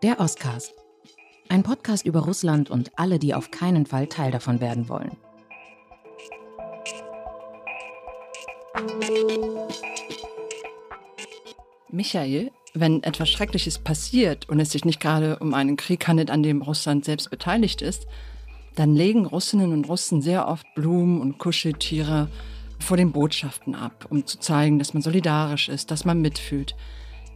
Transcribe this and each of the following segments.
Der Oscast. Ein Podcast über Russland und alle, die auf keinen Fall Teil davon werden wollen. Michael, wenn etwas Schreckliches passiert und es sich nicht gerade um einen Krieg handelt, an dem Russland selbst beteiligt ist, dann legen Russinnen und Russen sehr oft Blumen und Kuscheltiere vor den Botschaften ab, um zu zeigen, dass man solidarisch ist, dass man mitfühlt.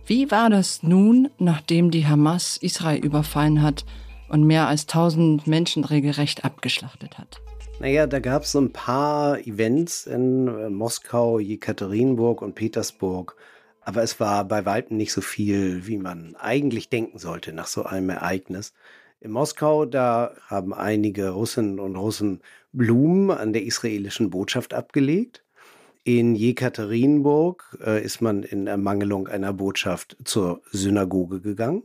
Wie war das nun, nachdem die Hamas Israel überfallen hat und mehr als 1000 Menschen regelrecht abgeschlachtet hat? Naja, da gab es so ein paar Events in äh, Moskau, Jekaterinburg und Petersburg. Aber es war bei weitem nicht so viel, wie man eigentlich denken sollte nach so einem Ereignis. In Moskau, da haben einige Russinnen und Russen Blumen an der israelischen Botschaft abgelegt. In Jekaterinburg äh, ist man in Ermangelung einer Botschaft zur Synagoge gegangen.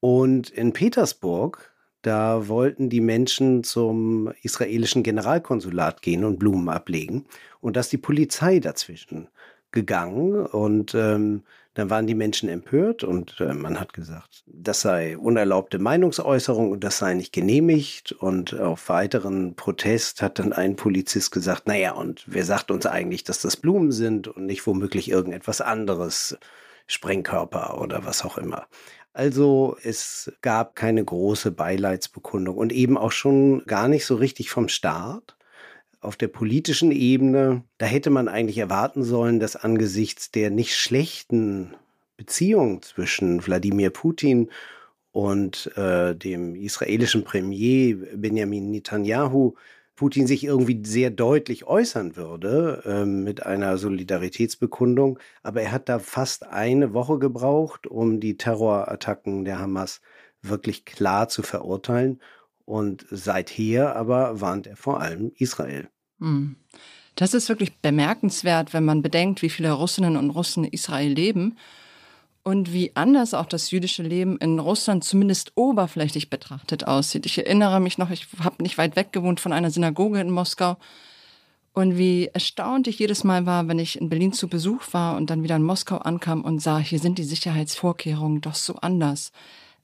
Und in Petersburg, da wollten die Menschen zum israelischen Generalkonsulat gehen und Blumen ablegen. Und dass die Polizei dazwischen gegangen und ähm, dann waren die Menschen empört und äh, man hat gesagt, das sei unerlaubte Meinungsäußerung und das sei nicht genehmigt. Und auf weiteren Protest hat dann ein Polizist gesagt, naja, und wer sagt uns eigentlich, dass das Blumen sind und nicht womöglich irgendetwas anderes, Sprengkörper oder was auch immer. Also es gab keine große Beileidsbekundung und eben auch schon gar nicht so richtig vom Staat auf der politischen Ebene, da hätte man eigentlich erwarten sollen, dass angesichts der nicht schlechten Beziehung zwischen Wladimir Putin und äh, dem israelischen Premier Benjamin Netanyahu Putin sich irgendwie sehr deutlich äußern würde äh, mit einer Solidaritätsbekundung. Aber er hat da fast eine Woche gebraucht, um die Terrorattacken der Hamas wirklich klar zu verurteilen. Und seither aber warnt er vor allem Israel. Hm. Das ist wirklich bemerkenswert, wenn man bedenkt, wie viele Russinnen und Russen in Israel leben und wie anders auch das jüdische Leben in Russland zumindest oberflächlich betrachtet aussieht. Ich erinnere mich noch, ich habe nicht weit weg gewohnt von einer Synagoge in Moskau und wie erstaunt ich jedes Mal war, wenn ich in Berlin zu Besuch war und dann wieder in Moskau ankam und sah, hier sind die Sicherheitsvorkehrungen doch so anders.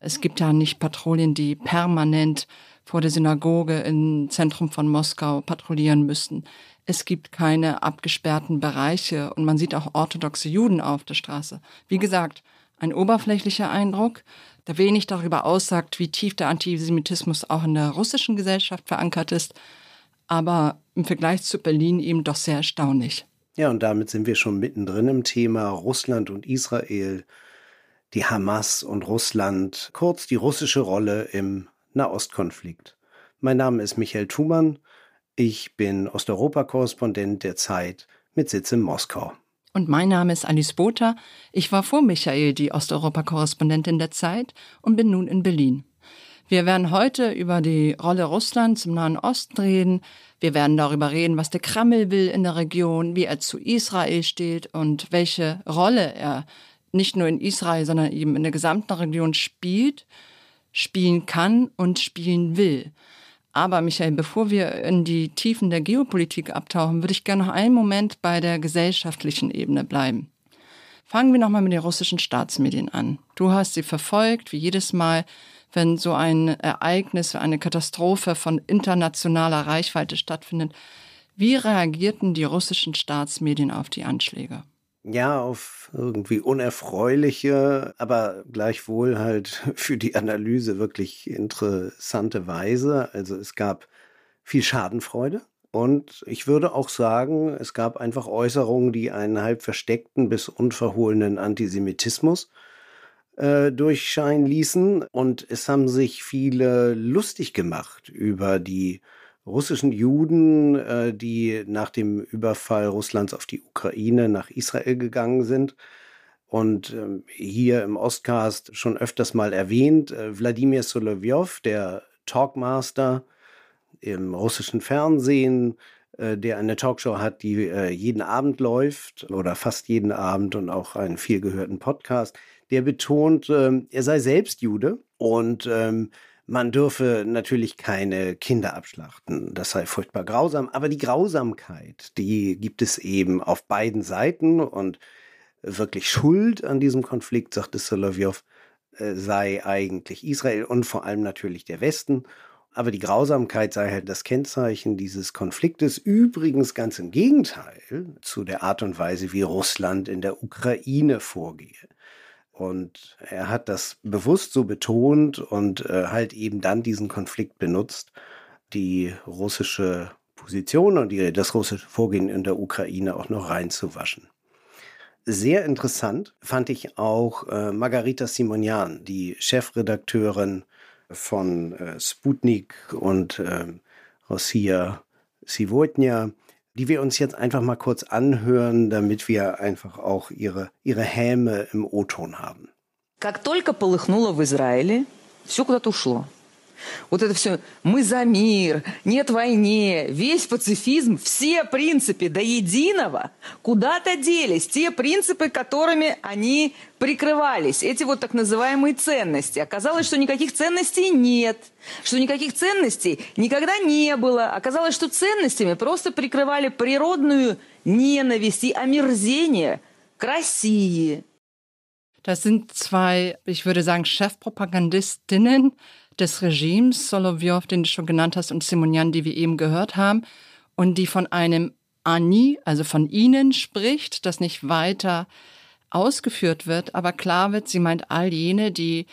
Es gibt ja nicht Patrouillen, die permanent vor der Synagoge im Zentrum von Moskau patrouillieren müssen. Es gibt keine abgesperrten Bereiche und man sieht auch orthodoxe Juden auf der Straße. Wie gesagt, ein oberflächlicher Eindruck, der wenig darüber aussagt, wie tief der Antisemitismus auch in der russischen Gesellschaft verankert ist, aber im Vergleich zu Berlin eben doch sehr erstaunlich. Ja, und damit sind wir schon mittendrin im Thema Russland und Israel, die Hamas und Russland, kurz die russische Rolle im Nahostkonflikt. Mein Name ist Michael Thumann. Ich bin Osteuropa-Korrespondent der Zeit mit Sitz in Moskau. Und mein Name ist Alice Botha. Ich war vor Michael die Osteuropa-Korrespondentin der Zeit und bin nun in Berlin. Wir werden heute über die Rolle Russlands im Nahen Osten reden. Wir werden darüber reden, was der Kreml will in der Region, wie er zu Israel steht und welche Rolle er nicht nur in Israel, sondern eben in der gesamten Region spielt spielen kann und spielen will. Aber Michael, bevor wir in die Tiefen der Geopolitik abtauchen, würde ich gerne noch einen Moment bei der gesellschaftlichen Ebene bleiben. Fangen wir nochmal mit den russischen Staatsmedien an. Du hast sie verfolgt, wie jedes Mal, wenn so ein Ereignis, eine Katastrophe von internationaler Reichweite stattfindet. Wie reagierten die russischen Staatsmedien auf die Anschläge? Ja, auf irgendwie unerfreuliche, aber gleichwohl halt für die Analyse wirklich interessante Weise. Also es gab viel Schadenfreude. Und ich würde auch sagen, es gab einfach Äußerungen, die einen halb versteckten bis unverhohlenen Antisemitismus äh, durchscheinen ließen. Und es haben sich viele lustig gemacht über die russischen Juden, äh, die nach dem Überfall Russlands auf die Ukraine nach Israel gegangen sind. Und ähm, hier im Ostcast schon öfters mal erwähnt, äh, Wladimir Solovyov, der Talkmaster im russischen Fernsehen, äh, der eine Talkshow hat, die jeden Abend läuft oder fast jeden Abend und auch einen viel gehörten Podcast, der betont, ähm, er sei selbst Jude und ähm, man dürfe natürlich keine Kinder abschlachten. Das sei furchtbar grausam. Aber die Grausamkeit, die gibt es eben auf beiden Seiten und wirklich Schuld an diesem Konflikt, sagte Solovyov, äh, sei eigentlich Israel und vor allem natürlich der Westen. Aber die Grausamkeit sei halt das Kennzeichen dieses Konfliktes. Übrigens ganz im Gegenteil zu der Art und Weise, wie Russland in der Ukraine vorgehe. Und er hat das bewusst so betont und äh, halt eben dann diesen Konflikt benutzt, die russische Position und die, das russische Vorgehen in der Ukraine auch noch reinzuwaschen. Sehr interessant fand ich auch äh, Margarita Simonian, die Chefredakteurin von äh, Sputnik und äh, Rossiya Sivotnia, die wir uns jetzt einfach mal kurz anhören, damit wir einfach auch ihre, ihre Häme im O-Ton haben. Как только полыхнуло в Израиле, все куда-то ушло. Вот это все «мы за мир», «нет войне», весь пацифизм, все принципы до единого куда-то делись. Те принципы, которыми они прикрывались, эти вот так называемые ценности. Оказалось, что никаких ценностей нет, что никаких ценностей никогда не было. Оказалось, что ценностями просто прикрывали природную ненависть и омерзение к России. Das sind zwei, ich würde sagen, Chefpropagandistinnen, des Regimes, Solovyov, den du schon genannt hast, und Simonian, die wir eben gehört haben, und die von einem Ani, also von ihnen spricht, das nicht weiter ausgeführt wird, aber klar wird, sie meint all jene, die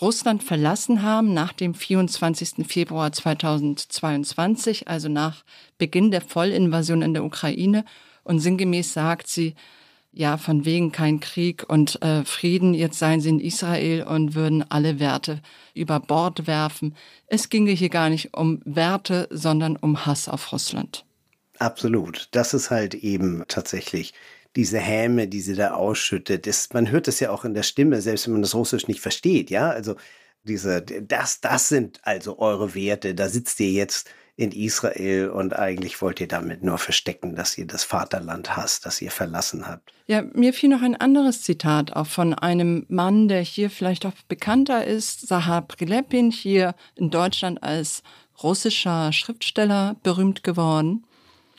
Russland verlassen haben nach dem 24. Februar 2022, also nach Beginn der Vollinvasion in der Ukraine. Und sinngemäß sagt sie, ja, von wegen kein Krieg und äh, Frieden, jetzt seien sie in Israel und würden alle Werte über Bord werfen. Es ginge hier gar nicht um Werte, sondern um Hass auf Russland. Absolut. Das ist halt eben tatsächlich diese Häme, die sie da ausschüttet. Das, man hört es ja auch in der Stimme, selbst wenn man das Russisch nicht versteht, ja. Also diese, das, das sind also eure Werte. Da sitzt ihr jetzt in Israel und eigentlich wollt ihr damit nur verstecken, dass ihr das Vaterland hasst, das ihr verlassen habt. Ja, mir fiel noch ein anderes Zitat auch von einem Mann, der hier vielleicht auch bekannter ist, Sahar Prilepin, hier in Deutschland als russischer Schriftsteller berühmt geworden.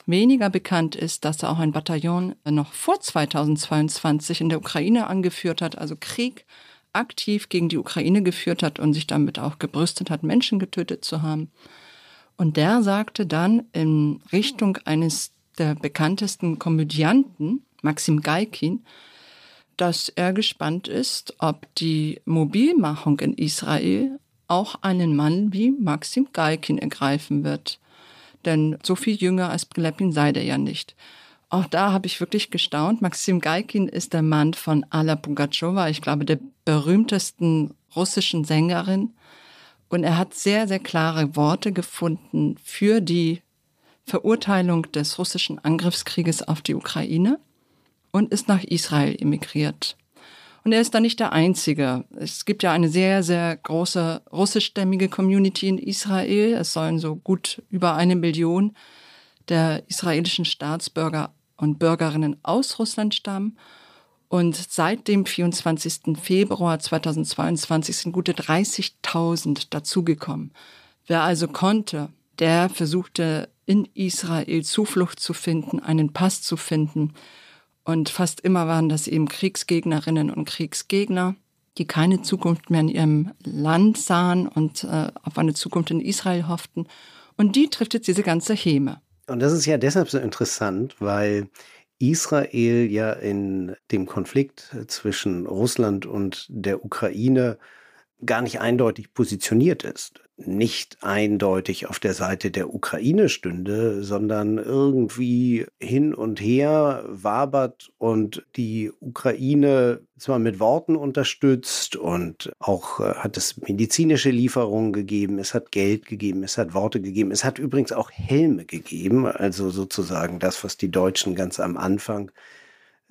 Weniger bekannt ist, dass er auch ein Bataillon noch vor 2022 in der Ukraine angeführt hat, also Krieg aktiv gegen die Ukraine geführt hat und sich damit auch gebrüstet hat, Menschen getötet zu haben. Und der sagte dann in Richtung eines der bekanntesten Komödianten, Maxim Gaikin, dass er gespannt ist, ob die Mobilmachung in Israel auch einen Mann wie Maxim Galkin ergreifen wird. Denn so viel jünger als Prilepin sei der ja nicht. Auch da habe ich wirklich gestaunt. Maxim Galkin ist der Mann von Alla Pugachowa, ich glaube, der berühmtesten russischen Sängerin. Und er hat sehr, sehr klare Worte gefunden für die Verurteilung des russischen Angriffskrieges auf die Ukraine und ist nach Israel emigriert. Und er ist da nicht der Einzige. Es gibt ja eine sehr, sehr große russischstämmige Community in Israel. Es sollen so gut über eine Million der israelischen Staatsbürger und Bürgerinnen aus Russland stammen. Und seit dem 24. Februar 2022 sind gute 30.000 dazugekommen. Wer also konnte, der versuchte in Israel Zuflucht zu finden, einen Pass zu finden. Und fast immer waren das eben Kriegsgegnerinnen und Kriegsgegner, die keine Zukunft mehr in ihrem Land sahen und äh, auf eine Zukunft in Israel hofften. Und die trifft jetzt diese ganze Häme. Und das ist ja deshalb so interessant, weil Israel ja in dem Konflikt zwischen Russland und der Ukraine gar nicht eindeutig positioniert ist nicht eindeutig auf der Seite der Ukraine stünde, sondern irgendwie hin und her wabert und die Ukraine zwar mit Worten unterstützt und auch äh, hat es medizinische Lieferungen gegeben, es hat Geld gegeben, es hat Worte gegeben, es hat übrigens auch Helme gegeben, also sozusagen das, was die Deutschen ganz am Anfang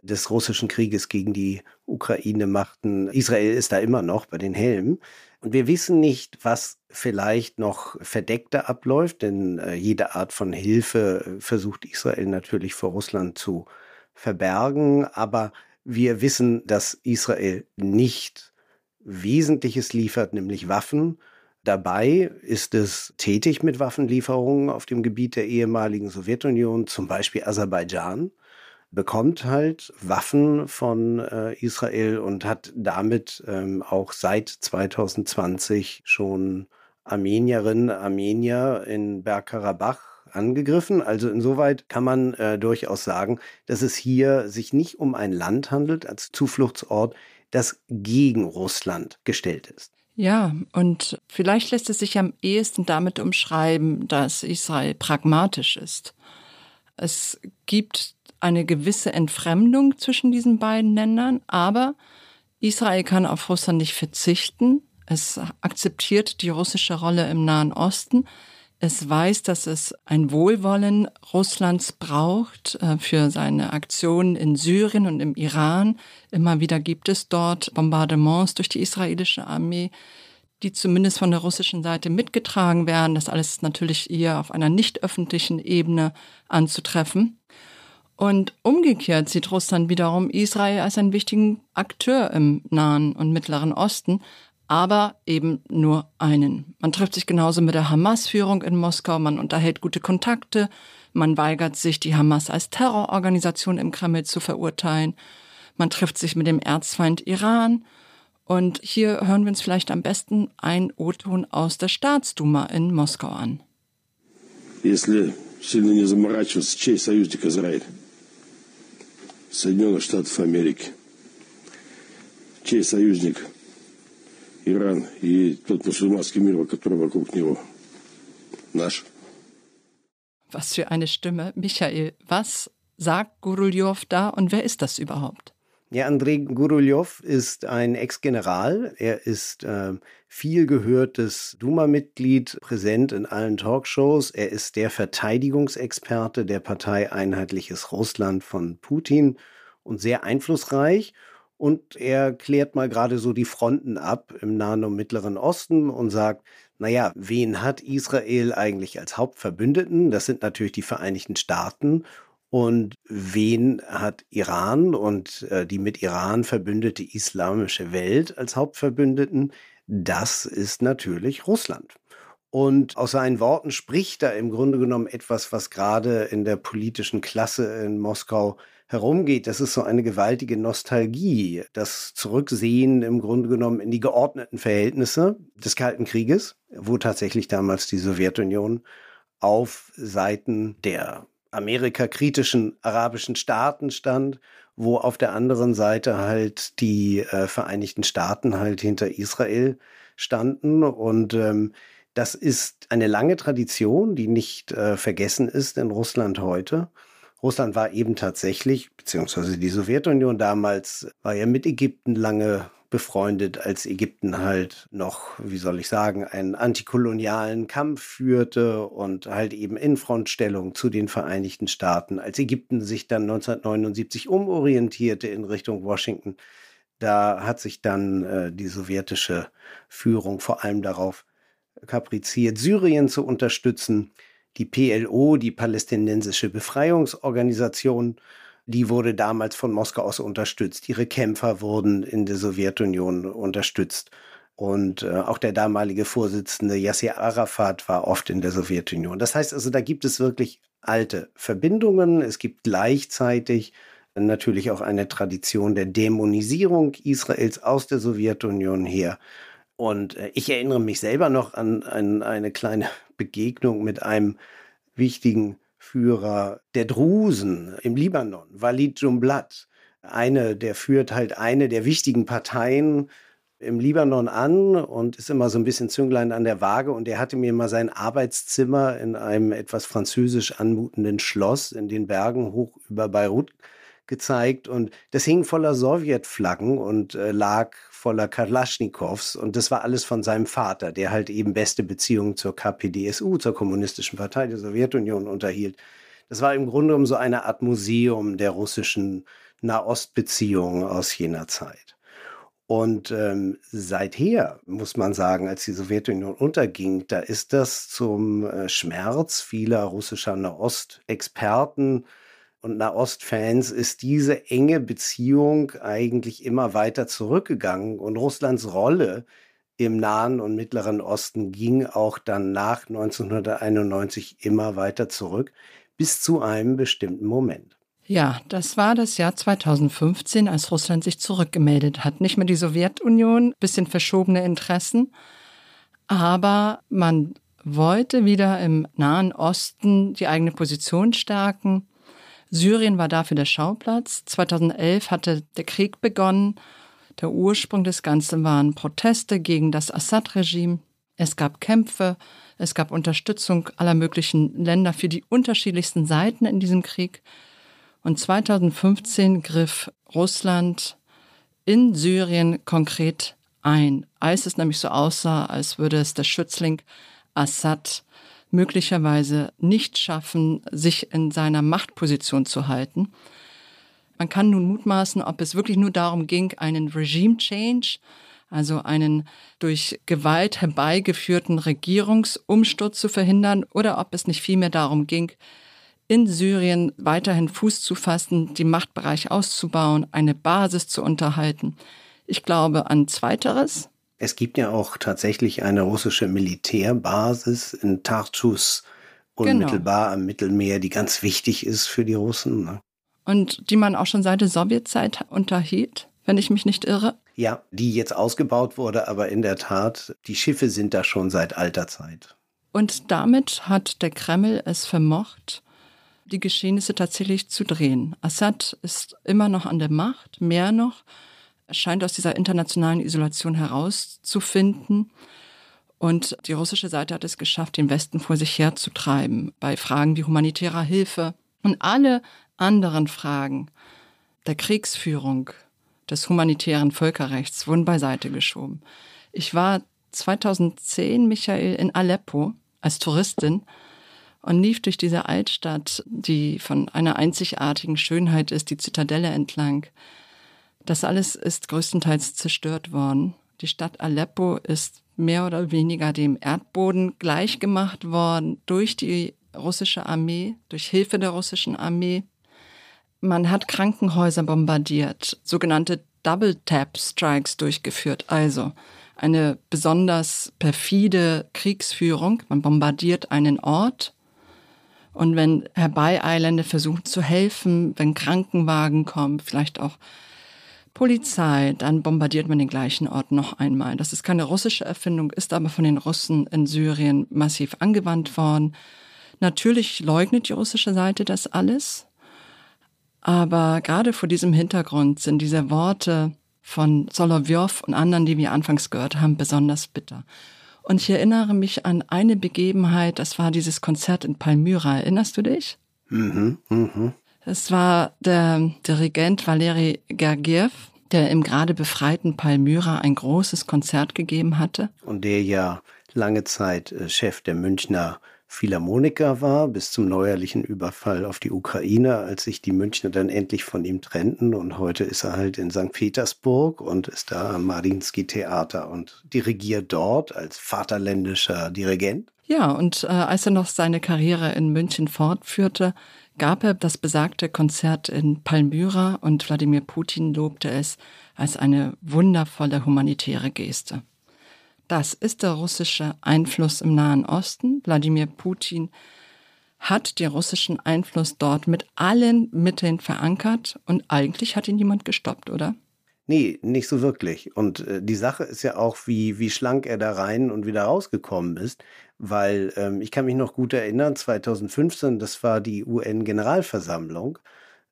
des russischen Krieges gegen die Ukraine machten. Israel ist da immer noch bei den Helmen. Und wir wissen nicht, was vielleicht noch verdeckter abläuft, denn äh, jede Art von Hilfe äh, versucht Israel natürlich vor Russland zu verbergen. Aber wir wissen, dass Israel nicht Wesentliches liefert, nämlich Waffen. Dabei ist es tätig mit Waffenlieferungen auf dem Gebiet der ehemaligen Sowjetunion, zum Beispiel Aserbaidschan. Bekommt halt Waffen von äh, Israel und hat damit ähm, auch seit 2020 schon Armenierinnen, Armenier in Bergkarabach angegriffen. Also insoweit kann man äh, durchaus sagen, dass es hier sich nicht um ein Land handelt als Zufluchtsort, das gegen Russland gestellt ist. Ja, und vielleicht lässt es sich am ehesten damit umschreiben, dass Israel pragmatisch ist. Es gibt eine gewisse Entfremdung zwischen diesen beiden Ländern, aber Israel kann auf Russland nicht verzichten. Es akzeptiert die russische Rolle im Nahen Osten. Es weiß, dass es ein Wohlwollen Russlands braucht äh, für seine Aktionen in Syrien und im Iran. Immer wieder gibt es dort Bombardements durch die israelische Armee, die zumindest von der russischen Seite mitgetragen werden. Das alles natürlich eher auf einer nicht öffentlichen Ebene anzutreffen. Und umgekehrt sieht Russland wiederum Israel als einen wichtigen Akteur im Nahen und Mittleren Osten, aber eben nur einen. Man trifft sich genauso mit der Hamas-Führung in Moskau, man unterhält gute Kontakte, man weigert sich, die Hamas als Terrororganisation im Kreml zu verurteilen, man trifft sich mit dem Erzfeind Iran. Und hier hören wir uns vielleicht am besten ein O-Ton aus der Staatsduma in Moskau an. Если сильно не заморачиваться, чей союзник Израиль? Соединенных Штатов Америки. Чей союзник Иран и тот мусульманский мир, который вокруг него. Наш. Was für eine Stimme. Michael, was sagt Guruljow da und wer ist das überhaupt? Ja, Andrei Guruljow ist ein Ex-General. Er ist äh, viel gehörtes Duma-Mitglied, präsent in allen Talkshows. Er ist der Verteidigungsexperte der Partei Einheitliches Russland von Putin und sehr einflussreich. Und er klärt mal gerade so die Fronten ab im Nahen und Mittleren Osten und sagt, naja, wen hat Israel eigentlich als Hauptverbündeten? Das sind natürlich die Vereinigten Staaten. Und wen hat Iran und äh, die mit Iran verbündete islamische Welt als Hauptverbündeten? Das ist natürlich Russland. Und aus seinen Worten spricht da im Grunde genommen etwas, was gerade in der politischen Klasse in Moskau herumgeht, das ist so eine gewaltige Nostalgie, das Zurücksehen im Grunde genommen in die geordneten Verhältnisse des Kalten Krieges, wo tatsächlich damals die Sowjetunion auf Seiten der amerikakritischen arabischen Staaten stand, wo auf der anderen Seite halt die äh, Vereinigten Staaten halt hinter Israel standen und ähm, das ist eine lange Tradition, die nicht äh, vergessen ist in Russland heute. Russland war eben tatsächlich, beziehungsweise die Sowjetunion damals, war ja mit Ägypten lange befreundet, als Ägypten halt noch, wie soll ich sagen, einen antikolonialen Kampf führte und halt eben in Frontstellung zu den Vereinigten Staaten. Als Ägypten sich dann 1979 umorientierte in Richtung Washington, da hat sich dann äh, die sowjetische Führung vor allem darauf kapriziert, Syrien zu unterstützen. Die PLO, die palästinensische Befreiungsorganisation, die wurde damals von Moskau aus unterstützt. Ihre Kämpfer wurden in der Sowjetunion unterstützt. Und äh, auch der damalige Vorsitzende Yasser Arafat war oft in der Sowjetunion. Das heißt also, da gibt es wirklich alte Verbindungen. Es gibt gleichzeitig natürlich auch eine Tradition der Dämonisierung Israels aus der Sowjetunion her. Und äh, ich erinnere mich selber noch an, an eine kleine Begegnung mit einem wichtigen Führer der Drusen im Libanon, Walid Jumblat. Eine, der führt halt eine der wichtigen Parteien im Libanon an und ist immer so ein bisschen Zünglein an der Waage. Und er hatte mir mal sein Arbeitszimmer in einem etwas französisch anmutenden Schloss in den Bergen hoch über Beirut gezeigt und das hing voller Sowjetflaggen und äh, lag voller Kalaschnikows und das war alles von seinem Vater, der halt eben beste Beziehungen zur KPDSU, zur Kommunistischen Partei der Sowjetunion unterhielt. Das war im Grunde genommen so eine Art Museum der russischen Nahostbeziehungen aus jener Zeit. Und ähm, seither muss man sagen, als die Sowjetunion unterging, da ist das zum äh, Schmerz vieler russischer Nahostexperten und Nahostfans ist diese enge Beziehung eigentlich immer weiter zurückgegangen und Russlands Rolle im Nahen und Mittleren Osten ging auch dann nach 1991 immer weiter zurück bis zu einem bestimmten Moment. Ja, das war das Jahr 2015, als Russland sich zurückgemeldet hat. Nicht mehr die Sowjetunion, bisschen verschobene Interessen, aber man wollte wieder im Nahen Osten die eigene Position stärken. Syrien war dafür der Schauplatz. 2011 hatte der Krieg begonnen. Der Ursprung des Ganzen waren Proteste gegen das Assad-Regime. Es gab Kämpfe, es gab Unterstützung aller möglichen Länder für die unterschiedlichsten Seiten in diesem Krieg. Und 2015 griff Russland in Syrien konkret ein, als es nämlich so aussah, als würde es der Schützling Assad möglicherweise nicht schaffen, sich in seiner Machtposition zu halten. Man kann nun mutmaßen, ob es wirklich nur darum ging, einen Regime Change, also einen durch Gewalt herbeigeführten Regierungsumsturz zu verhindern, oder ob es nicht vielmehr darum ging, in Syrien weiterhin Fuß zu fassen, die Machtbereich auszubauen, eine Basis zu unterhalten. Ich glaube an Zweiteres. Es gibt ja auch tatsächlich eine russische Militärbasis in Tartus, unmittelbar genau. am Mittelmeer, die ganz wichtig ist für die Russen. Ne? Und die man auch schon seit der Sowjetzeit unterhielt, wenn ich mich nicht irre. Ja, die jetzt ausgebaut wurde, aber in der Tat, die Schiffe sind da schon seit alter Zeit. Und damit hat der Kreml es vermocht, die Geschehnisse tatsächlich zu drehen. Assad ist immer noch an der Macht, mehr noch, scheint aus dieser internationalen Isolation herauszufinden. Und die russische Seite hat es geschafft, den Westen vor sich herzutreiben bei Fragen wie humanitärer Hilfe und alle anderen Fragen der Kriegsführung, des humanitären Völkerrechts wurden beiseite geschoben. Ich war 2010, Michael, in Aleppo als Touristin und lief durch diese Altstadt, die von einer einzigartigen Schönheit ist, die Zitadelle entlang. Das alles ist größtenteils zerstört worden. Die Stadt Aleppo ist mehr oder weniger dem Erdboden gleichgemacht worden durch die russische Armee, durch Hilfe der russischen Armee. Man hat Krankenhäuser bombardiert, sogenannte Double Tap Strikes durchgeführt, also eine besonders perfide Kriegsführung. Man bombardiert einen Ort, und wenn Herbeieilende versuchen zu helfen, wenn Krankenwagen kommen, vielleicht auch Polizei, dann bombardiert man den gleichen Ort noch einmal. Das ist keine russische Erfindung, ist aber von den Russen in Syrien massiv angewandt worden. Natürlich leugnet die russische Seite das alles. Aber gerade vor diesem Hintergrund sind diese Worte von Solovyov und anderen, die wir anfangs gehört haben, besonders bitter. Und ich erinnere mich an eine Begebenheit, das war dieses Konzert in Palmyra. Erinnerst du dich? Mhm, mhm. Es war der Dirigent Valeri Gergiev, der im gerade befreiten Palmyra ein großes Konzert gegeben hatte. Und der ja lange Zeit äh, Chef der Münchner Philharmoniker war, bis zum neuerlichen Überfall auf die Ukraine, als sich die Münchner dann endlich von ihm trennten. Und heute ist er halt in St. Petersburg und ist da am Marinsky Theater und dirigiert dort als vaterländischer Dirigent. Ja, und äh, als er noch seine Karriere in München fortführte, gab er das besagte Konzert in Palmyra und Wladimir Putin lobte es als eine wundervolle humanitäre Geste. Das ist der russische Einfluss im Nahen Osten. Wladimir Putin hat den russischen Einfluss dort mit allen Mitteln verankert und eigentlich hat ihn niemand gestoppt, oder? Nee, nicht so wirklich. Und äh, die Sache ist ja auch, wie, wie schlank er da rein und wieder rausgekommen ist, weil ähm, ich kann mich noch gut erinnern, 2015, das war die UN-Generalversammlung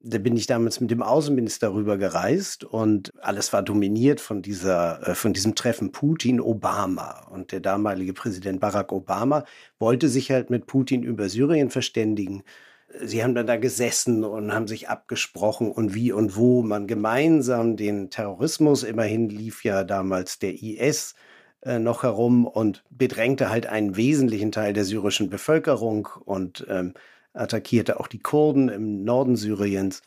da bin ich damals mit dem Außenminister rüber gereist und alles war dominiert von dieser, äh, von diesem Treffen Putin-Obama. Und der damalige Präsident Barack Obama wollte sich halt mit Putin über Syrien verständigen. Sie haben dann da gesessen und haben sich abgesprochen und wie und wo man gemeinsam den Terrorismus, immerhin lief ja damals der IS äh, noch herum und bedrängte halt einen wesentlichen Teil der syrischen Bevölkerung und ähm, attackierte auch die Kurden im Norden Syriens.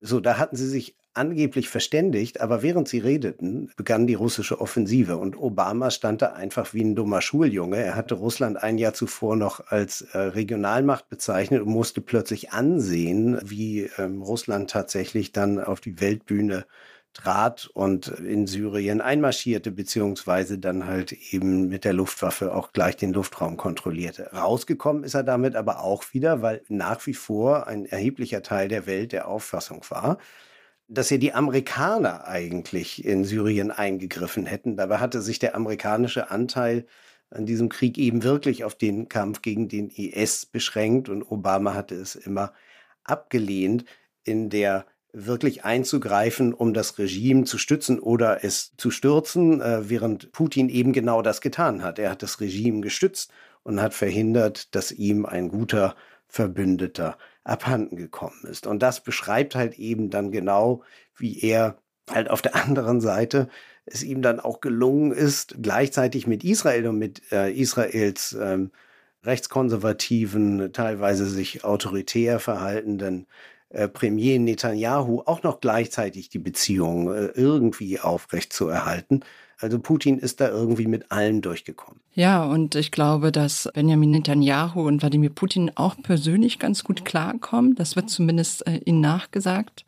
So, da hatten sie sich angeblich verständigt, aber während sie redeten, begann die russische Offensive und Obama stand da einfach wie ein dummer Schuljunge. Er hatte Russland ein Jahr zuvor noch als äh, Regionalmacht bezeichnet und musste plötzlich ansehen, wie ähm, Russland tatsächlich dann auf die Weltbühne trat und in Syrien einmarschierte, beziehungsweise dann halt eben mit der Luftwaffe auch gleich den Luftraum kontrollierte. Rausgekommen ist er damit aber auch wieder, weil nach wie vor ein erheblicher Teil der Welt der Auffassung war, dass ja die Amerikaner eigentlich in Syrien eingegriffen hätten. Dabei hatte sich der amerikanische Anteil an diesem Krieg eben wirklich auf den Kampf gegen den IS beschränkt und Obama hatte es immer abgelehnt, in der wirklich einzugreifen, um das Regime zu stützen oder es zu stürzen, äh, während Putin eben genau das getan hat. Er hat das Regime gestützt und hat verhindert, dass ihm ein guter Verbündeter abhanden gekommen ist. Und das beschreibt halt eben dann genau, wie er halt auf der anderen Seite es ihm dann auch gelungen ist, gleichzeitig mit Israel und mit äh, Israels ähm, rechtskonservativen, teilweise sich autoritär verhaltenden äh, Premier Netanyahu auch noch gleichzeitig die Beziehung äh, irgendwie aufrecht zu erhalten. Also Putin ist da irgendwie mit allen durchgekommen. Ja, und ich glaube, dass Benjamin Netanyahu und Wladimir Putin auch persönlich ganz gut klarkommen. Das wird zumindest äh, ihnen nachgesagt.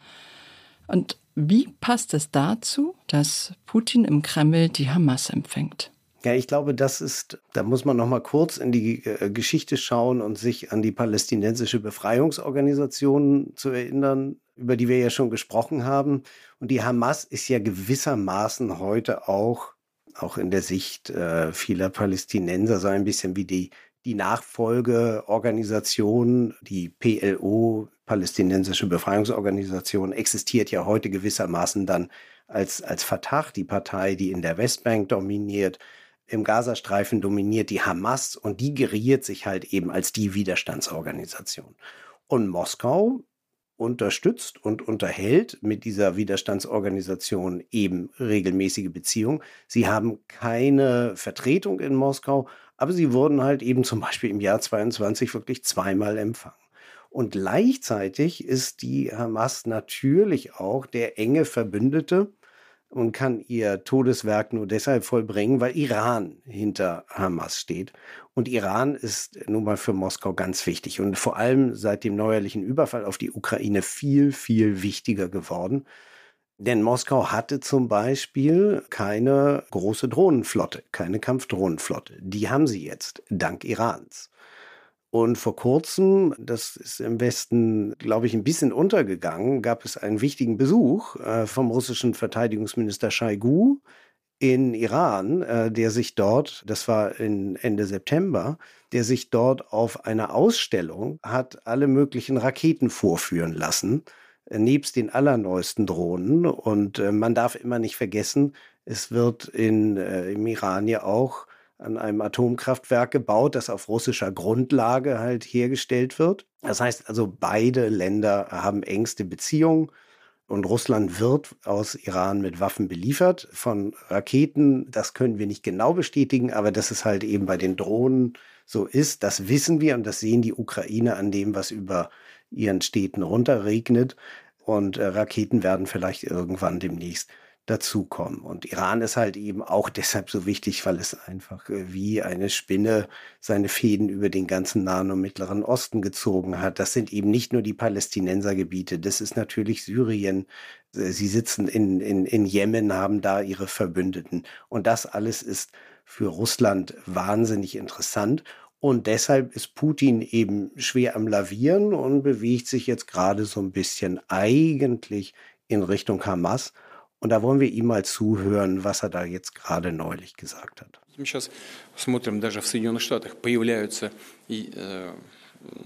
Und wie passt es dazu, dass Putin im Kreml die Hamas empfängt? Ja, ich glaube, das ist, da muss man noch mal kurz in die äh, Geschichte schauen und sich an die palästinensische Befreiungsorganisation zu erinnern, über die wir ja schon gesprochen haben. Und die Hamas ist ja gewissermaßen heute auch, auch in der Sicht äh, vieler Palästinenser, so ein bisschen wie die, die Nachfolgeorganisation, die PLO, Palästinensische Befreiungsorganisation, existiert ja heute gewissermaßen dann als, als Fatah, die Partei, die in der Westbank dominiert, im Gazastreifen dominiert die Hamas und die geriert sich halt eben als die Widerstandsorganisation. Und Moskau unterstützt und unterhält mit dieser Widerstandsorganisation eben regelmäßige Beziehungen. Sie haben keine Vertretung in Moskau, aber sie wurden halt eben zum Beispiel im Jahr 22 wirklich zweimal empfangen. Und gleichzeitig ist die Hamas natürlich auch der enge Verbündete und kann ihr Todeswerk nur deshalb vollbringen, weil Iran hinter Hamas steht. Und Iran ist nun mal für Moskau ganz wichtig und vor allem seit dem neuerlichen Überfall auf die Ukraine viel, viel wichtiger geworden. Denn Moskau hatte zum Beispiel keine große Drohnenflotte, keine Kampfdrohnenflotte. Die haben sie jetzt, dank Irans. Und vor kurzem, das ist im Westen, glaube ich, ein bisschen untergegangen, gab es einen wichtigen Besuch äh, vom russischen Verteidigungsminister Shoigu in Iran, äh, der sich dort, das war in Ende September, der sich dort auf einer Ausstellung hat alle möglichen Raketen vorführen lassen, äh, nebst den allerneuesten Drohnen. Und man darf immer nicht vergessen, es wird in, im Iran ja auch an einem Atomkraftwerk gebaut, das auf russischer Grundlage halt hergestellt wird. Das heißt also, beide Länder haben engste Beziehungen und Russland wird aus Iran mit Waffen beliefert. Von Raketen, das können wir nicht genau bestätigen, aber dass es halt eben bei den Drohnen so ist, das wissen wir und das sehen die Ukrainer an dem, was über ihren Städten runterregnet. Und äh, Raketen werden vielleicht irgendwann demnächst dazukommen. Und Iran ist halt eben auch deshalb so wichtig, weil es einfach äh, wie eine Spinne seine Fäden über den ganzen Nahen und Mittleren Osten gezogen hat. Das sind eben nicht nur die Palästinensergebiete, das ist natürlich Syrien. Äh, sie sitzen in, in, in Jemen, haben da ihre Verbündeten. Und das alles ist für Russland wahnsinnig interessant. Und deshalb ist Putin eben schwer am Lavieren und bewegt sich jetzt gerade so ein bisschen eigentlich in Richtung Hamas. Und da wollen wir ihm mal zuhören, was er da jetzt gerade neulich gesagt hat. Сейчас смотрим, даже в Соединенных Штатах появляются и, э,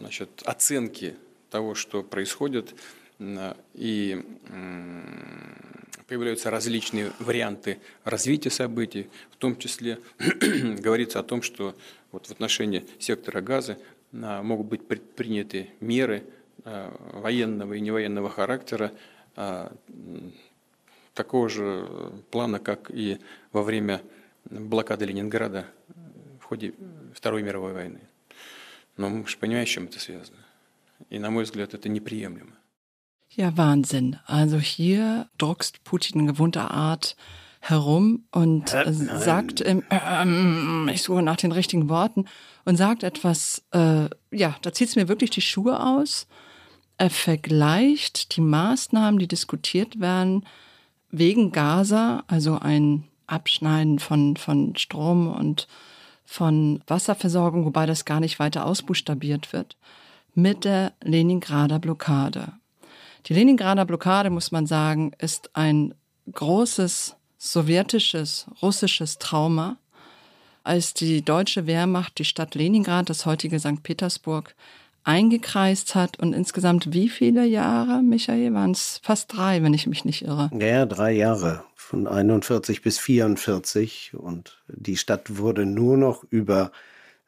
значит, оценки того, что происходит, и появляются различные варианты развития событий, в том числе говорится о том, что вот в отношении сектора газа могут быть предприняты меры военного и невоенного характера такого же плана, как и во время блокады Ленинграда в ходе Второй мировой войны. Но мы же понимаем, с чем это связано. И, на мой взгляд, это неприемлемо. Ja, Wahnsinn. Also hier druckst Putin in gewohnter Art herum und äh, sagt, äh, äh, ich suche nach den richtigen Worten und sagt etwas, äh, ja, da zieht es mir wirklich die Schuhe aus. Er vergleicht die Maßnahmen, die diskutiert werden, wegen Gaza, also ein Abschneiden von, von Strom und von Wasserversorgung, wobei das gar nicht weiter ausbuchstabiert wird, mit der Leningrader Blockade. Die Leningrader Blockade, muss man sagen, ist ein großes sowjetisches, russisches Trauma, als die deutsche Wehrmacht die Stadt Leningrad, das heutige St. Petersburg, eingekreist hat und insgesamt wie viele Jahre, Michael, waren es fast drei, wenn ich mich nicht irre. Ja, drei Jahre, von 41 bis 44 und die Stadt wurde nur noch über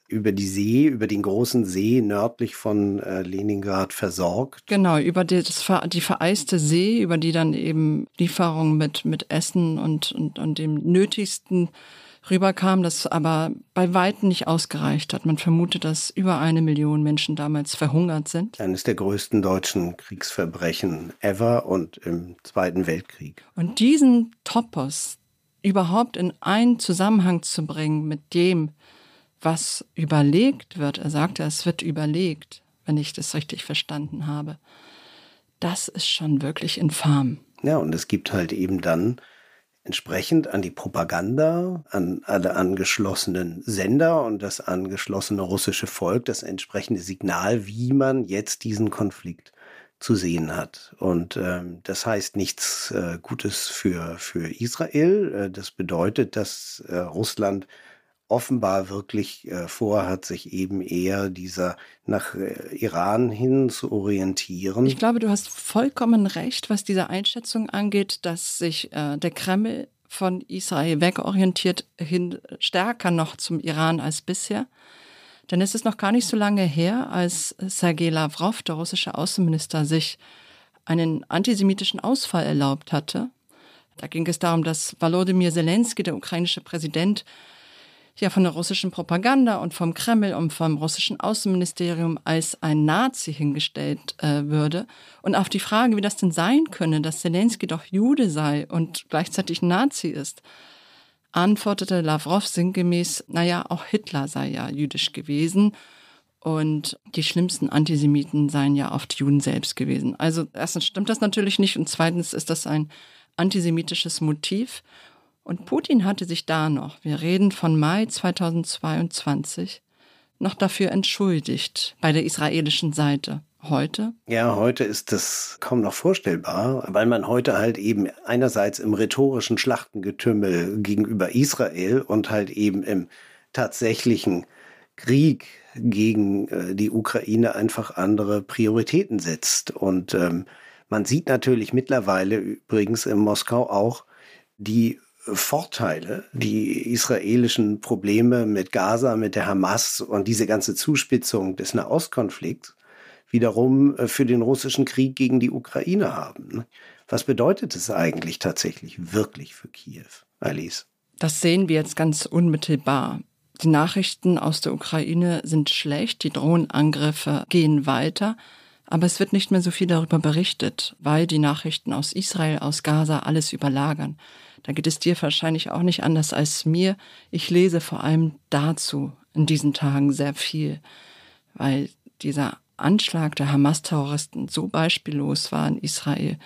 über die See, über den großen See nördlich von äh, Leningrad versorgt. Genau, über die, das, die vereiste See, über die dann eben Lieferungen mit, mit Essen und, und, und dem Nötigsten rüberkam, das aber bei weitem nicht ausgereicht hat. Man vermutet, dass über eine Million Menschen damals verhungert sind. Eines der größten deutschen Kriegsverbrechen ever und im Zweiten Weltkrieg. Und diesen Topos überhaupt in einen Zusammenhang zu bringen mit dem, was überlegt wird, er sagte, es wird überlegt, wenn ich das richtig verstanden habe, das ist schon wirklich infam. Ja, und es gibt halt eben dann entsprechend an die Propaganda, an alle angeschlossenen Sender und das angeschlossene russische Volk das entsprechende Signal, wie man jetzt diesen Konflikt zu sehen hat. Und ähm, das heißt nichts äh, Gutes für, für Israel. Äh, das bedeutet, dass äh, Russland offenbar wirklich äh, vorhat, sich eben eher dieser nach äh, Iran hin zu orientieren. Ich glaube, du hast vollkommen recht, was diese Einschätzung angeht, dass sich äh, der Kreml von Israel wegorientiert hin stärker noch zum Iran als bisher. Denn es ist noch gar nicht so lange her, als Sergei Lavrov, der russische Außenminister, sich einen antisemitischen Ausfall erlaubt hatte. Da ging es darum, dass Volodymyr Zelensky, der ukrainische Präsident, ja von der russischen Propaganda und vom Kreml und vom russischen Außenministerium als ein Nazi hingestellt äh, würde. Und auf die Frage, wie das denn sein könne, dass Zelensky doch Jude sei und gleichzeitig Nazi ist, antwortete Lavrov sinngemäß, naja, auch Hitler sei ja jüdisch gewesen und die schlimmsten Antisemiten seien ja oft Juden selbst gewesen. Also erstens stimmt das natürlich nicht und zweitens ist das ein antisemitisches Motiv. Und Putin hatte sich da noch, wir reden von Mai 2022, noch dafür entschuldigt bei der israelischen Seite. Heute? Ja, heute ist das kaum noch vorstellbar, weil man heute halt eben einerseits im rhetorischen Schlachtengetümmel gegenüber Israel und halt eben im tatsächlichen Krieg gegen äh, die Ukraine einfach andere Prioritäten setzt. Und ähm, man sieht natürlich mittlerweile übrigens in Moskau auch die Vorteile, die israelischen Probleme mit Gaza, mit der Hamas und diese ganze Zuspitzung des Nahostkonflikts wiederum äh, für den russischen Krieg gegen die Ukraine haben. Ne? Was bedeutet es eigentlich tatsächlich wirklich für Kiew, Alice? Das sehen wir jetzt ganz unmittelbar. Die Nachrichten aus der Ukraine sind schlecht, die Drohnenangriffe gehen weiter, aber es wird nicht mehr so viel darüber berichtet, weil die Nachrichten aus Israel, aus Gaza alles überlagern. Da geht es dir wahrscheinlich auch nicht anders als mir. Ich lese vor allem dazu in diesen Tagen sehr viel, weil dieser Anschlag der Hamas-Terroristen so beispiellos war in Israel,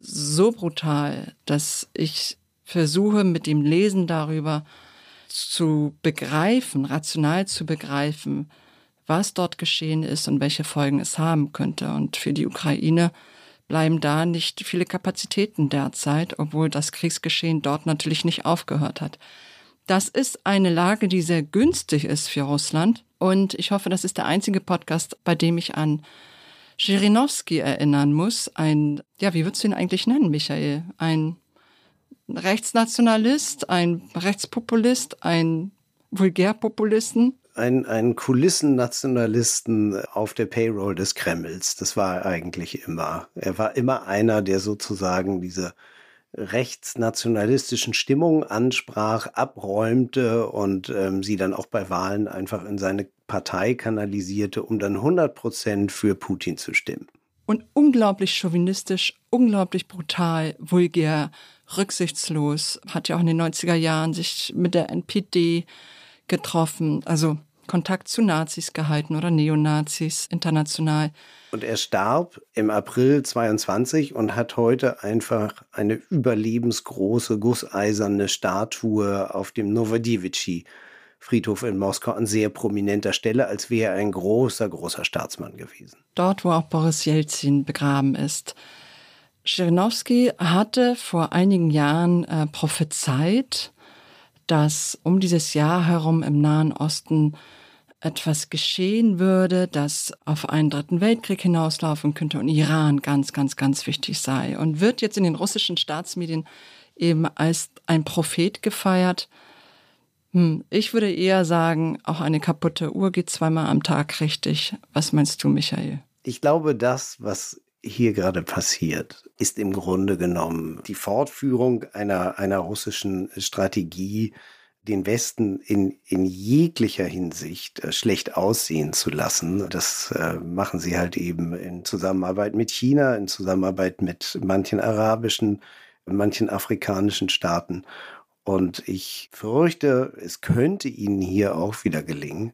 so brutal, dass ich versuche mit dem Lesen darüber zu begreifen, rational zu begreifen, was dort geschehen ist und welche Folgen es haben könnte. Und für die Ukraine bleiben da nicht viele Kapazitäten derzeit, obwohl das Kriegsgeschehen dort natürlich nicht aufgehört hat. Das ist eine Lage, die sehr günstig ist für Russland. Und ich hoffe, das ist der einzige Podcast, bei dem ich an Schirinowski erinnern muss. Ein, ja, wie würdest du ihn eigentlich nennen, Michael? Ein Rechtsnationalist, ein Rechtspopulist, ein Vulgärpopulisten? Ein, ein Kulissennationalisten auf der Payroll des Kremls. Das war er eigentlich immer. Er war immer einer, der sozusagen diese rechtsnationalistischen Stimmungen ansprach, abräumte und ähm, sie dann auch bei Wahlen einfach in seine Partei kanalisierte, um dann 100 Prozent für Putin zu stimmen. Und unglaublich chauvinistisch, unglaublich brutal, vulgär, rücksichtslos, hat ja auch in den 90er Jahren sich mit der NPD getroffen. Also Kontakt zu Nazis gehalten oder Neonazis international. Und er starb im April 22 und hat heute einfach eine überlebensgroße gusseiserne Statue auf dem Novodivici Friedhof in Moskau an sehr prominenter Stelle, als wäre er ein großer, großer Staatsmann gewesen. Dort, wo auch Boris Jelzin begraben ist. Schirnowski hatte vor einigen Jahren äh, prophezeit, dass um dieses Jahr herum im Nahen Osten etwas geschehen würde, das auf einen dritten Weltkrieg hinauslaufen könnte und Iran ganz, ganz, ganz wichtig sei. Und wird jetzt in den russischen Staatsmedien eben als ein Prophet gefeiert. Hm, ich würde eher sagen, auch eine kaputte Uhr geht zweimal am Tag richtig. Was meinst du, Michael? Ich glaube, das, was hier gerade passiert, ist im Grunde genommen die Fortführung einer, einer russischen Strategie, den Westen in, in jeglicher Hinsicht äh, schlecht aussehen zu lassen. Das äh, machen sie halt eben in Zusammenarbeit mit China, in Zusammenarbeit mit manchen arabischen, manchen afrikanischen Staaten. Und ich fürchte, es könnte ihnen hier auch wieder gelingen,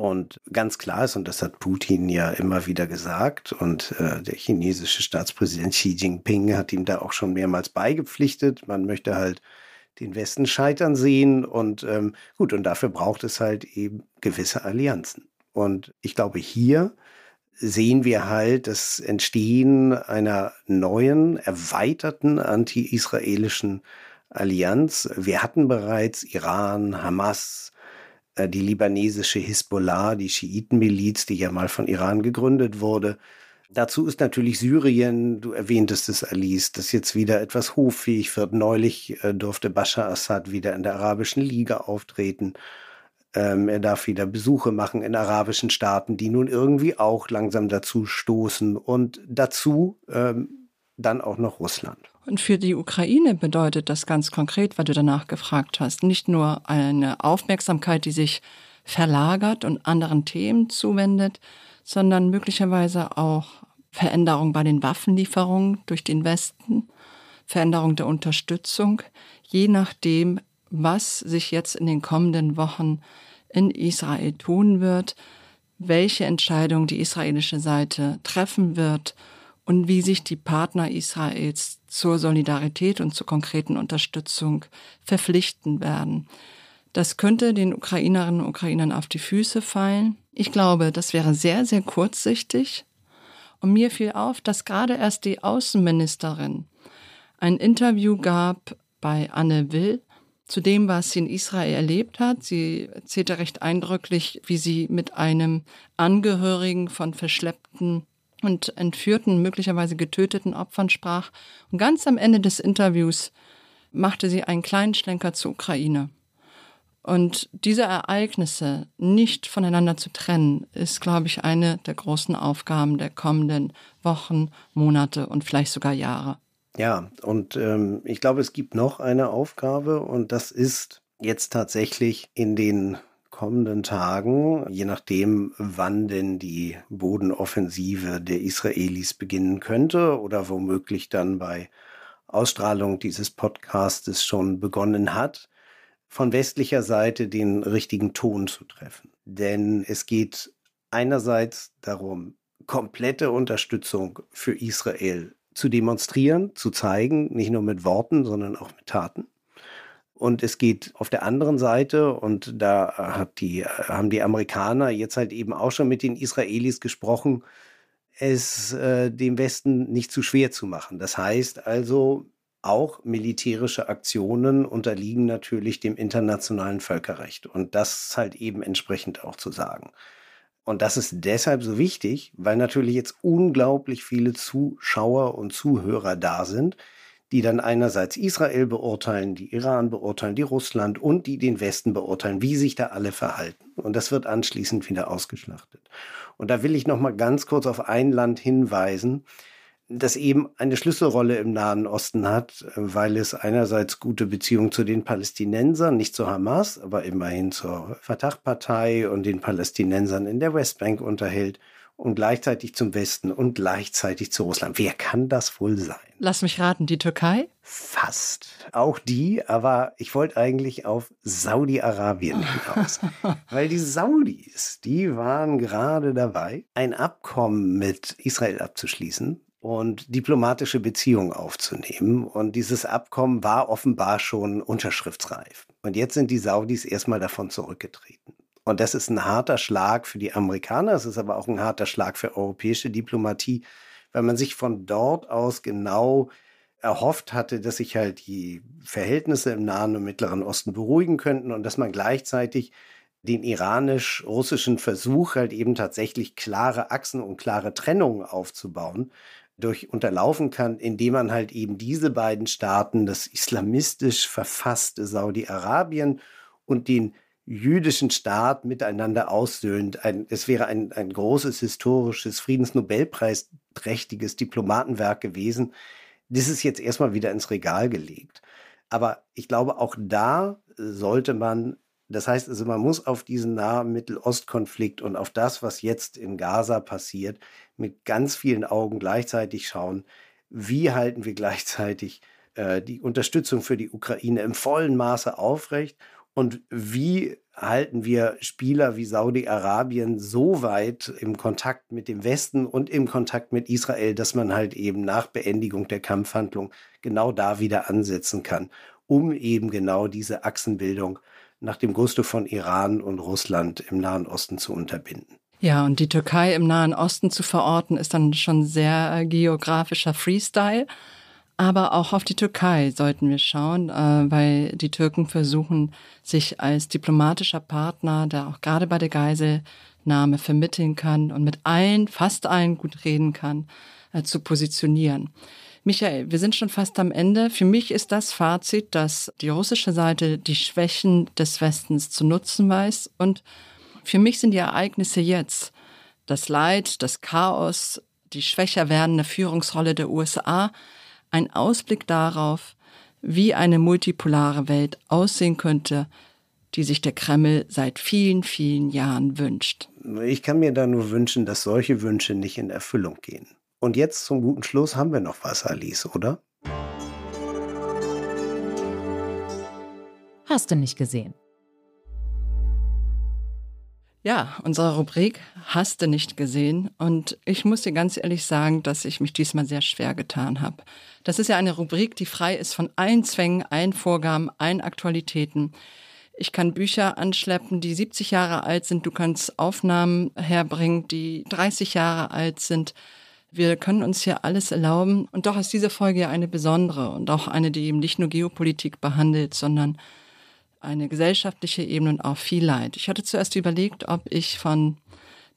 und ganz klar ist, und das hat Putin ja immer wieder gesagt, und äh, der chinesische Staatspräsident Xi Jinping hat ihm da auch schon mehrmals beigepflichtet, man möchte halt den Westen scheitern sehen. Und ähm, gut, und dafür braucht es halt eben gewisse Allianzen. Und ich glaube, hier sehen wir halt das Entstehen einer neuen, erweiterten anti-israelischen Allianz. Wir hatten bereits Iran, Hamas, die libanesische Hisbollah, die Schiitenmiliz, die ja mal von Iran gegründet wurde. Dazu ist natürlich Syrien, du erwähntest es, Alice, das jetzt wieder etwas hoffähig wird. Neulich äh, durfte Bashar Assad wieder in der Arabischen Liga auftreten. Ähm, er darf wieder Besuche machen in arabischen Staaten, die nun irgendwie auch langsam dazu stoßen. Und dazu ähm, dann auch noch Russland. Und für die Ukraine bedeutet das ganz konkret, weil du danach gefragt hast, nicht nur eine Aufmerksamkeit, die sich verlagert und anderen Themen zuwendet, sondern möglicherweise auch Veränderung bei den Waffenlieferungen durch den Westen, Veränderung der Unterstützung, je nachdem, was sich jetzt in den kommenden Wochen in Israel tun wird, welche Entscheidung die israelische Seite treffen wird und wie sich die Partner Israels zur Solidarität und zur konkreten Unterstützung verpflichten werden. Das könnte den Ukrainerinnen und Ukrainern auf die Füße fallen. Ich glaube, das wäre sehr, sehr kurzsichtig. Und mir fiel auf, dass gerade erst die Außenministerin ein Interview gab bei Anne Will zu dem, was sie in Israel erlebt hat. Sie erzählte recht eindrücklich, wie sie mit einem Angehörigen von verschleppten und entführten, möglicherweise getöteten Opfern sprach. Und ganz am Ende des Interviews machte sie einen kleinen Schlenker zur Ukraine. Und diese Ereignisse nicht voneinander zu trennen, ist, glaube ich, eine der großen Aufgaben der kommenden Wochen, Monate und vielleicht sogar Jahre. Ja, und ähm, ich glaube, es gibt noch eine Aufgabe und das ist jetzt tatsächlich in den kommenden Tagen, je nachdem, wann denn die Bodenoffensive der Israelis beginnen könnte oder womöglich dann bei Ausstrahlung dieses Podcastes schon begonnen hat, von westlicher Seite den richtigen Ton zu treffen. Denn es geht einerseits darum, komplette Unterstützung für Israel zu demonstrieren, zu zeigen, nicht nur mit Worten, sondern auch mit Taten. Und es geht auf der anderen Seite, und da die, haben die Amerikaner jetzt halt eben auch schon mit den Israelis gesprochen, es äh, dem Westen nicht zu schwer zu machen. Das heißt also, auch militärische Aktionen unterliegen natürlich dem internationalen Völkerrecht. Und das halt eben entsprechend auch zu sagen. Und das ist deshalb so wichtig, weil natürlich jetzt unglaublich viele Zuschauer und Zuhörer da sind, die dann einerseits Israel beurteilen, die Iran beurteilen, die Russland und die den Westen beurteilen, wie sich da alle verhalten. Und das wird anschließend wieder ausgeschlachtet. Und da will ich noch mal ganz kurz auf ein Land hinweisen, das eben eine Schlüsselrolle im Nahen Osten hat, weil es einerseits gute Beziehungen zu den Palästinensern, nicht zu Hamas, aber immerhin zur Fatah-Partei und den Palästinensern in der Westbank unterhält und gleichzeitig zum Westen und gleichzeitig zu Russland. Wer kann das wohl sein? Lass mich raten, die Türkei? Fast. Auch die, aber ich wollte eigentlich auf Saudi-Arabien hinaus. Weil die Saudis, die waren gerade dabei, ein Abkommen mit Israel abzuschließen und diplomatische Beziehungen aufzunehmen. Und dieses Abkommen war offenbar schon unterschriftsreif. Und jetzt sind die Saudis erstmal davon zurückgetreten. Und das ist ein harter Schlag für die Amerikaner, es ist aber auch ein harter Schlag für europäische Diplomatie, weil man sich von dort aus genau erhofft hatte, dass sich halt die Verhältnisse im Nahen und Mittleren Osten beruhigen könnten und dass man gleichzeitig den iranisch-russischen Versuch halt eben tatsächlich klare Achsen und klare Trennungen aufzubauen, durch unterlaufen kann, indem man halt eben diese beiden Staaten, das islamistisch verfasste Saudi-Arabien und den jüdischen Staat miteinander aussöhnt. Ein, es wäre ein, ein großes historisches Friedensnobelpreisträchtiges Diplomatenwerk gewesen. Das ist jetzt erstmal wieder ins Regal gelegt. Aber ich glaube, auch da sollte man, das heißt also, man muss auf diesen Nahe-Mittel-Ost-Konflikt und auf das, was jetzt in Gaza passiert, mit ganz vielen Augen gleichzeitig schauen. Wie halten wir gleichzeitig äh, die Unterstützung für die Ukraine im vollen Maße aufrecht und wie halten wir Spieler wie Saudi-Arabien so weit im Kontakt mit dem Westen und im Kontakt mit Israel, dass man halt eben nach Beendigung der Kampfhandlung genau da wieder ansetzen kann, um eben genau diese Achsenbildung nach dem Gusto von Iran und Russland im Nahen Osten zu unterbinden. Ja, und die Türkei im Nahen Osten zu verorten, ist dann schon sehr geografischer Freestyle. Aber auch auf die Türkei sollten wir schauen, äh, weil die Türken versuchen, sich als diplomatischer Partner, der auch gerade bei der Geiselnahme vermitteln kann und mit allen, fast allen gut reden kann, äh, zu positionieren. Michael, wir sind schon fast am Ende. Für mich ist das Fazit, dass die russische Seite die Schwächen des Westens zu nutzen weiß. Und für mich sind die Ereignisse jetzt, das Leid, das Chaos, die schwächer werdende Führungsrolle der USA, ein Ausblick darauf, wie eine multipolare Welt aussehen könnte, die sich der Kreml seit vielen, vielen Jahren wünscht. Ich kann mir da nur wünschen, dass solche Wünsche nicht in Erfüllung gehen. Und jetzt zum guten Schluss haben wir noch was, Alice, oder? Hast du nicht gesehen? Ja, unsere Rubrik hast du nicht gesehen. Und ich muss dir ganz ehrlich sagen, dass ich mich diesmal sehr schwer getan habe. Das ist ja eine Rubrik, die frei ist von allen Zwängen, allen Vorgaben, allen Aktualitäten. Ich kann Bücher anschleppen, die 70 Jahre alt sind. Du kannst Aufnahmen herbringen, die 30 Jahre alt sind. Wir können uns hier alles erlauben. Und doch ist diese Folge ja eine besondere und auch eine, die eben nicht nur Geopolitik behandelt, sondern eine gesellschaftliche Ebene und auch viel Leid. Ich hatte zuerst überlegt, ob ich von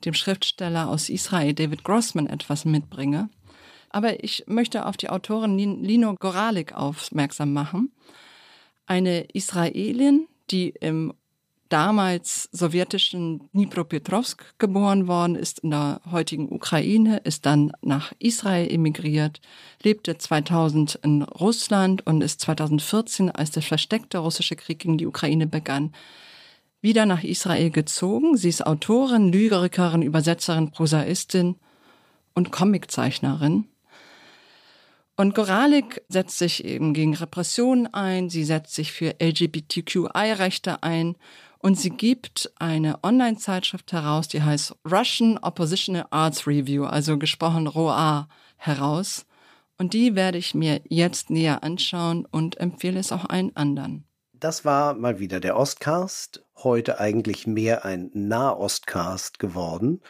dem Schriftsteller aus Israel, David Grossman, etwas mitbringe. Aber ich möchte auf die Autorin Lino Goralik aufmerksam machen. Eine Israelin, die im damals sowjetischen Dnipropetrovsk geboren worden, ist in der heutigen Ukraine, ist dann nach Israel emigriert, lebte 2000 in Russland und ist 2014, als der versteckte russische Krieg gegen die Ukraine begann, wieder nach Israel gezogen. Sie ist Autorin, Lyrikerin, Übersetzerin, Prosaistin und Comiczeichnerin. Und Goralik setzt sich eben gegen Repressionen ein, sie setzt sich für LGBTQI-Rechte ein und sie gibt eine Online-Zeitschrift heraus, die heißt Russian Oppositional Arts Review, also gesprochen ROA, heraus. Und die werde ich mir jetzt näher anschauen und empfehle es auch allen anderen. Das war mal wieder der Ostcast. Heute eigentlich mehr ein Nahostcast geworden.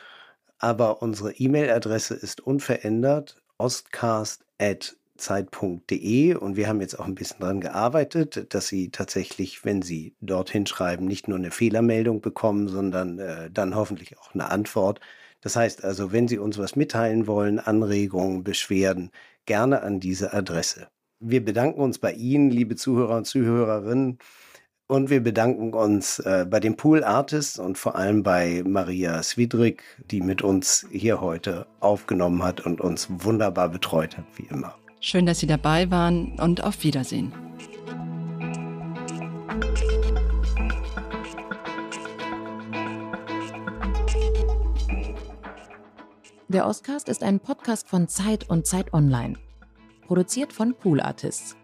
Aber unsere E-Mail-Adresse ist unverändert ostcast at zeit.de und wir haben jetzt auch ein bisschen daran gearbeitet, dass Sie tatsächlich, wenn Sie dorthin schreiben, nicht nur eine Fehlermeldung bekommen, sondern äh, dann hoffentlich auch eine Antwort. Das heißt also, wenn Sie uns was mitteilen wollen, Anregungen, Beschwerden, gerne an diese Adresse. Wir bedanken uns bei Ihnen, liebe Zuhörer und Zuhörerinnen. Und wir bedanken uns äh, bei den Pool Artists und vor allem bei Maria Swidrig, die mit uns hier heute aufgenommen hat und uns wunderbar betreut hat, wie immer. Schön, dass Sie dabei waren und auf Wiedersehen. Der Oscast ist ein Podcast von Zeit und Zeit Online. Produziert von Pool Artists.